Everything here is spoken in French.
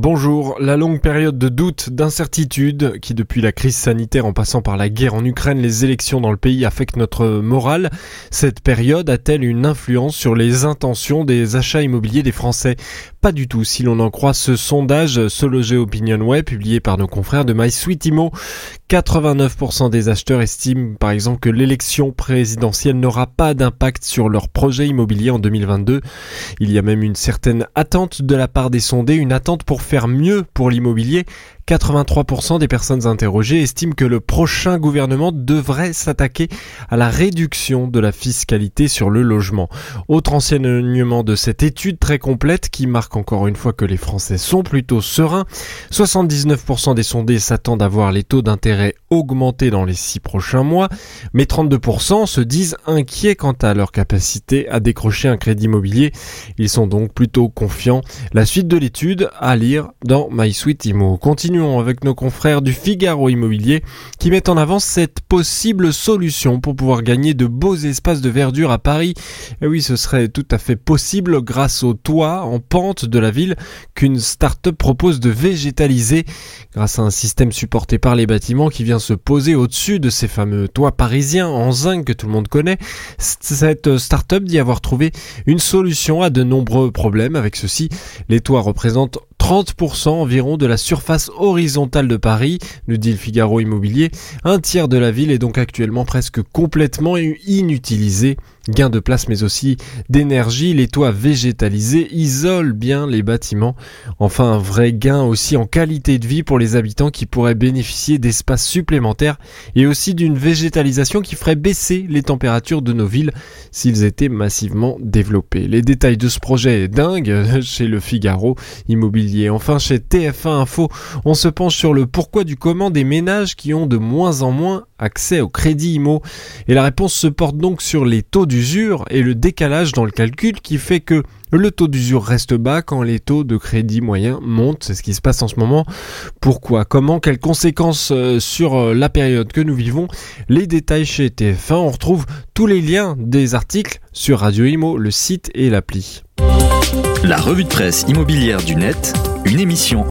Bonjour, la longue période de doute, d'incertitude, qui depuis la crise sanitaire en passant par la guerre en Ukraine, les élections dans le pays affectent notre morale, cette période a-t-elle une influence sur les intentions des achats immobiliers des Français? Pas du tout, si l'on en croit ce sondage Se Loger Opinion Way publié par nos confrères de MySuiteImo. 89% des acheteurs estiment par exemple que l'élection présidentielle n'aura pas d'impact sur leur projet immobilier en 2022. Il y a même une certaine attente de la part des sondés, une attente pour faire mieux pour l'immobilier 83% des personnes interrogées estiment que le prochain gouvernement devrait s'attaquer à la réduction de la fiscalité sur le logement. Autre enseignement de cette étude très complète qui marque encore une fois que les Français sont plutôt sereins. 79% des sondés s'attendent à voir les taux d'intérêt augmenter dans les six prochains mois, mais 32% se disent inquiets quant à leur capacité à décrocher un crédit immobilier. Ils sont donc plutôt confiants. La suite de l'étude à lire dans MySuite Continue avec nos confrères du Figaro Immobilier qui mettent en avant cette possible solution pour pouvoir gagner de beaux espaces de verdure à Paris. Et oui, ce serait tout à fait possible grâce au toit en pente de la ville qu'une start-up propose de végétaliser grâce à un système supporté par les bâtiments qui vient se poser au-dessus de ces fameux toits parisiens en zinc que tout le monde connaît. Cette start-up dit avoir trouvé une solution à de nombreux problèmes avec ceci. Les toits représentent 30% environ de la surface horizontale de Paris, nous dit le Figaro Immobilier. Un tiers de la ville est donc actuellement presque complètement inutilisé. Gain de place mais aussi d'énergie, les toits végétalisés isolent bien les bâtiments. Enfin un vrai gain aussi en qualité de vie pour les habitants qui pourraient bénéficier d'espaces supplémentaires et aussi d'une végétalisation qui ferait baisser les températures de nos villes s'ils étaient massivement développés. Les détails de ce projet est dingue chez le Figaro Immobilier. Enfin chez TF1 Info, on se penche sur le pourquoi du comment des ménages qui ont de moins en moins accès au crédit IMO. Et la réponse se porte donc sur les taux d'usure et le décalage dans le calcul qui fait que le taux d'usure reste bas quand les taux de crédit moyen montent. C'est ce qui se passe en ce moment. Pourquoi? Comment? Quelles conséquences euh, sur euh, la période que nous vivons? Les détails chez TF1. On retrouve tous les liens des articles sur Radio Imo, le site et l'appli. La revue de presse immobilière du net, une émission